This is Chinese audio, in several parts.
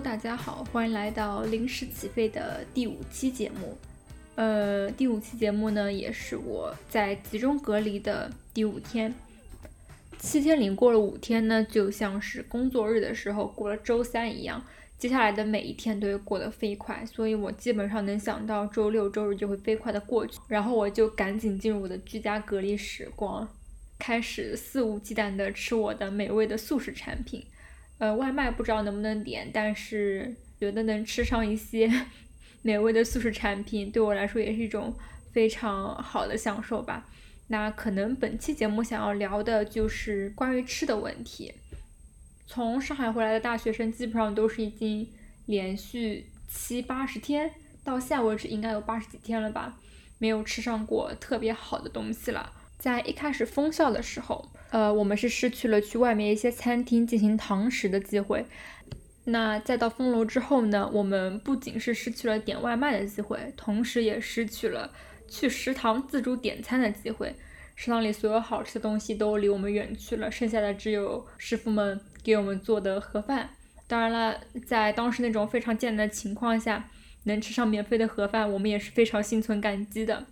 大家好，欢迎来到临时起飞的第五期节目。呃，第五期节目呢，也是我在集中隔离的第五天。七天里过了五天呢，就像是工作日的时候过了周三一样，接下来的每一天都会过得飞快，所以我基本上能想到周六周日就会飞快的过去，然后我就赶紧进入我的居家隔离时光，开始肆无忌惮的吃我的美味的速食产品。呃，外卖不知道能不能点，但是觉得能吃上一些 美味的速食产品，对我来说也是一种非常好的享受吧。那可能本期节目想要聊的就是关于吃的问题。从上海回来的大学生基本上都是已经连续七八十天，到现在为止应该有八十几天了吧，没有吃上过特别好的东西了。在一开始封校的时候。呃，我们是失去了去外面一些餐厅进行堂食的机会。那再到封楼之后呢，我们不仅是失去了点外卖的机会，同时也失去了去食堂自主点餐的机会。食堂里所有好吃的东西都离我们远去了，剩下的只有师傅们给我们做的盒饭。当然了，在当时那种非常艰难的情况下，能吃上免费的盒饭，我们也是非常心存感激的。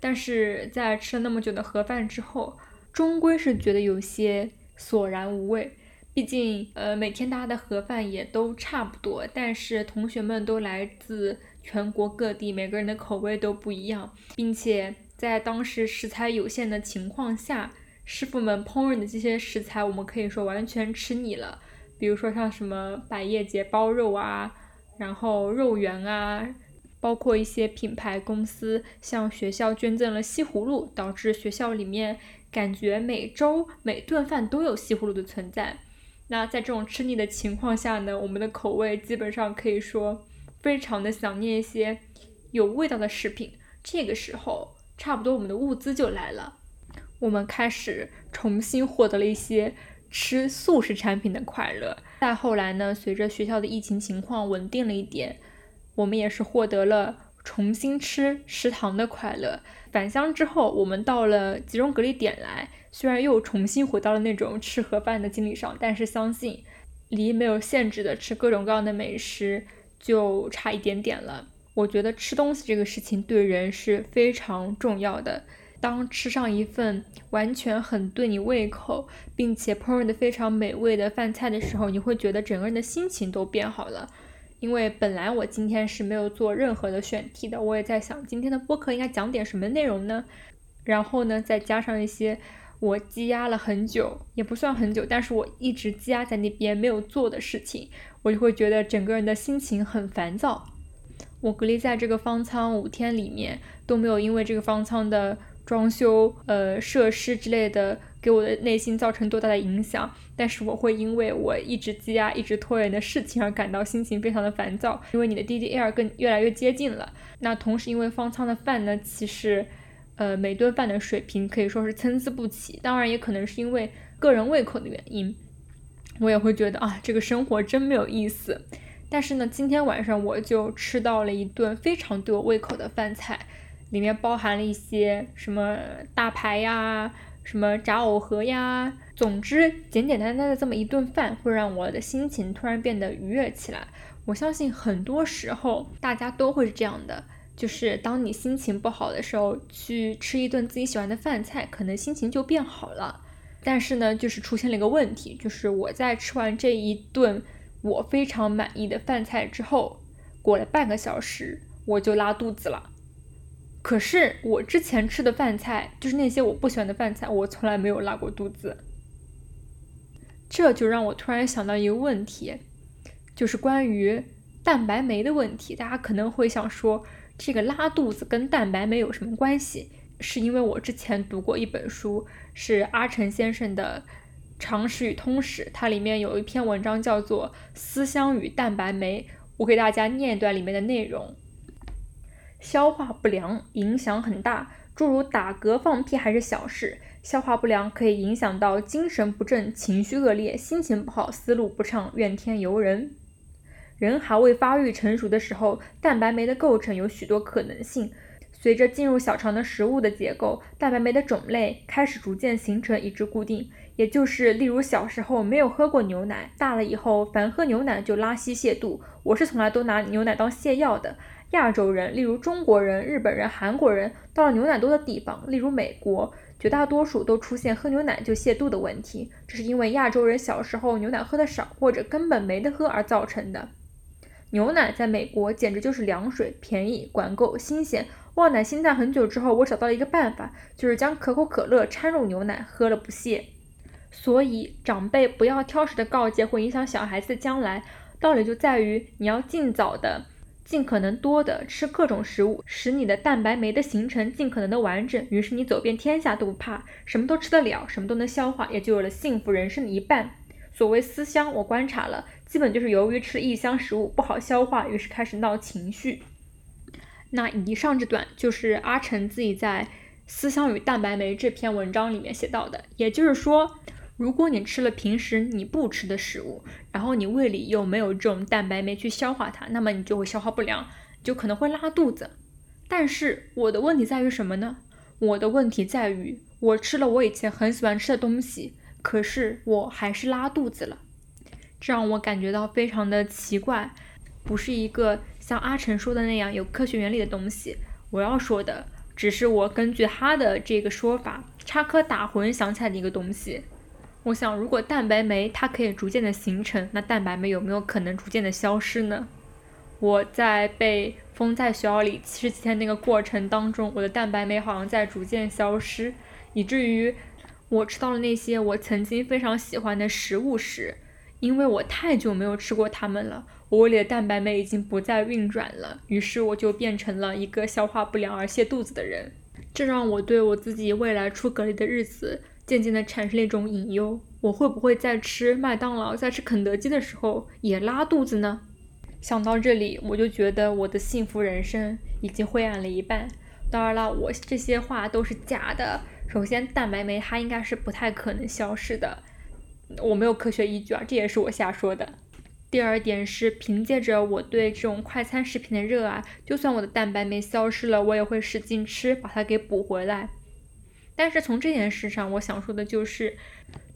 但是在吃了那么久的盒饭之后，终归是觉得有些索然无味，毕竟呃每天大家的盒饭也都差不多，但是同学们都来自全国各地，每个人的口味都不一样，并且在当时食材有限的情况下，师傅们烹饪的这些食材我们可以说完全吃腻了，比如说像什么百叶结包肉啊，然后肉圆啊，包括一些品牌公司向学校捐赠了西葫芦，导致学校里面。感觉每周每顿饭都有西葫芦的存在，那在这种吃腻的情况下呢，我们的口味基本上可以说非常的想念一些有味道的食品。这个时候，差不多我们的物资就来了，我们开始重新获得了一些吃素食产品的快乐。再后来呢，随着学校的疫情情况稳定了一点，我们也是获得了。重新吃食堂的快乐。返乡之后，我们到了集中隔离点来，虽然又重新回到了那种吃盒饭的经历上，但是相信离没有限制的吃各种各样的美食就差一点点了。我觉得吃东西这个事情对人是非常重要的。当吃上一份完全很对你胃口，并且烹饪的非常美味的饭菜的时候，你会觉得整个人的心情都变好了。因为本来我今天是没有做任何的选题的，我也在想今天的播客应该讲点什么内容呢？然后呢，再加上一些我积压了很久，也不算很久，但是我一直积压在那边没有做的事情，我就会觉得整个人的心情很烦躁。我隔离在这个方舱五天里面，都没有因为这个方舱的装修、呃设施之类的。给我的内心造成多大的影响？但是我会因为我一直积压、一直拖延的事情而感到心情非常的烦躁。因为你的 DDL 更越来越接近了。那同时，因为方舱的饭呢，其实，呃，每顿饭的水平可以说是参差不齐。当然，也可能是因为个人胃口的原因，我也会觉得啊，这个生活真没有意思。但是呢，今天晚上我就吃到了一顿非常对我胃口的饭菜，里面包含了一些什么大排呀。什么炸藕盒呀，总之简简单单的这么一顿饭，会让我的心情突然变得愉悦起来。我相信很多时候大家都会是这样的，就是当你心情不好的时候，去吃一顿自己喜欢的饭菜，可能心情就变好了。但是呢，就是出现了一个问题，就是我在吃完这一顿我非常满意的饭菜之后，过了半个小时，我就拉肚子了。可是我之前吃的饭菜，就是那些我不喜欢的饭菜，我从来没有拉过肚子。这就让我突然想到一个问题，就是关于蛋白酶的问题。大家可能会想说，这个拉肚子跟蛋白酶有什么关系？是因为我之前读过一本书，是阿成先生的《常识与通史》，它里面有一篇文章叫做《思乡与蛋白酶》，我给大家念一段里面的内容。消化不良影响很大，诸如打嗝、放屁还是小事，消化不良可以影响到精神不振、情绪恶劣、心情不好、思路不畅、怨天尤人。人还未发育成熟的时候，蛋白酶的构成有许多可能性，随着进入小肠的食物的结构，蛋白酶的种类开始逐渐形成，以致固定。也就是，例如小时候没有喝过牛奶，大了以后凡喝牛奶就拉稀泻肚。我是从来都拿牛奶当泻药的。亚洲人，例如中国人、日本人、韩国人，到了牛奶多的地方，例如美国，绝大多数都出现喝牛奶就泻肚的问题。这是因为亚洲人小时候牛奶喝的少，或者根本没得喝而造成的。牛奶在美国简直就是凉水，便宜、管够、新鲜。忘奶心态很久之后，我找到了一个办法，就是将可口可乐掺入牛奶，喝了不泻。所以长辈不要挑食的告诫会影响小孩子的将来。道理就在于你要尽早的、尽可能多的吃各种食物，使你的蛋白酶的形成尽可能的完整。于是你走遍天下都不怕，什么都吃得了，什么都能消化，也就有了幸福人生的一半。所谓思乡，我观察了，基本就是由于吃了异乡食物不好消化，于是开始闹情绪。那以上这段就是阿成自己在《思乡与蛋白酶》这篇文章里面写到的。也就是说，如果你吃了平时你不吃的食物，然后你胃里又没有这种蛋白酶去消化它，那么你就会消化不良，就可能会拉肚子。但是我的问题在于什么呢？我的问题在于我吃了我以前很喜欢吃的东西。可是我还是拉肚子了，这让我感觉到非常的奇怪，不是一个像阿成说的那样有科学原理的东西。我要说的只是我根据他的这个说法插科打诨想起来的一个东西。我想，如果蛋白酶它可以逐渐的形成，那蛋白酶有没有可能逐渐的消失呢？我在被封在学校里七十几天那个过程当中，我的蛋白酶好像在逐渐消失，以至于。我吃到了那些我曾经非常喜欢的食物时，因为我太久没有吃过它们了，我胃里的蛋白酶已经不再运转了，于是我就变成了一个消化不良而泻肚子的人。这让我对我自己未来出隔离的日子渐渐的产生了一种隐忧：我会不会在吃麦当劳、在吃肯德基的时候也拉肚子呢？想到这里，我就觉得我的幸福人生已经灰暗了一半。当然了，我这些话都是假的。首先，蛋白酶它应该是不太可能消失的，我没有科学依据啊，这也是我瞎说的。第二点是，凭借着我对这种快餐食品的热爱，就算我的蛋白酶消失了，我也会使劲吃，把它给补回来。但是从这件事上，我想说的就是，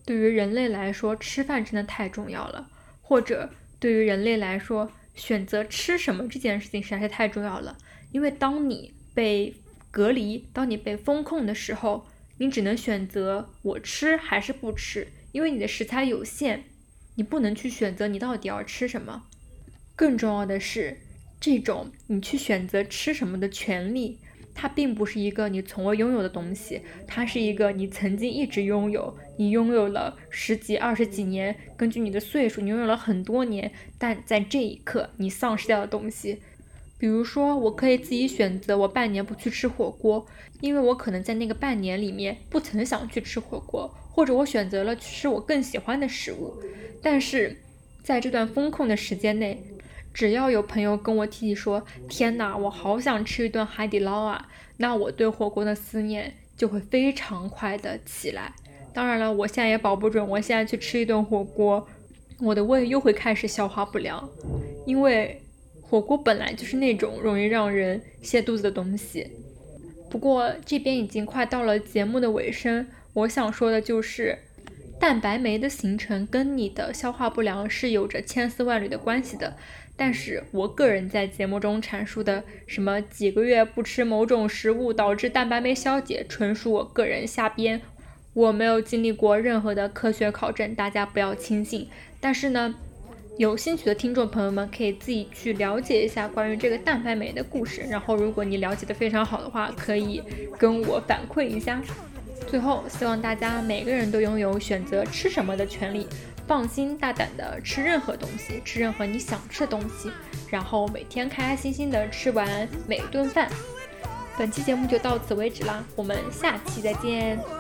对于人类来说，吃饭真的太重要了，或者对于人类来说，选择吃什么这件事情实在是太重要了。因为当你被隔离，当你被封控的时候，你只能选择我吃还是不吃，因为你的食材有限，你不能去选择你到底要吃什么。更重要的是，这种你去选择吃什么的权利，它并不是一个你从未拥有的东西，它是一个你曾经一直拥有，你拥有了十几、二十几年，根据你的岁数，你拥有了很多年，但在这一刻你丧失掉的东西。比如说，我可以自己选择，我半年不去吃火锅，因为我可能在那个半年里面不曾想去吃火锅，或者我选择了去吃我更喜欢的食物。但是在这段风控的时间内，只要有朋友跟我提起说：“天哪，我好想吃一顿海底捞啊！”那我对火锅的思念就会非常快的起来。当然了，我现在也保不准，我现在去吃一顿火锅，我的胃又会开始消化不良，因为。火锅本来就是那种容易让人泻肚子的东西，不过这边已经快到了节目的尾声，我想说的就是，蛋白酶的形成跟你的消化不良是有着千丝万缕的关系的。但是我个人在节目中阐述的什么几个月不吃某种食物导致蛋白酶消解，纯属我个人瞎编，我没有经历过任何的科学考证，大家不要轻信。但是呢。有兴趣的听众朋友们可以自己去了解一下关于这个蛋白酶的故事，然后如果你了解的非常好的话，可以跟我反馈一下。最后，希望大家每个人都拥有选择吃什么的权利，放心大胆的吃任何东西，吃任何你想吃的东西，然后每天开开心心的吃完每顿饭。本期节目就到此为止啦，我们下期再见。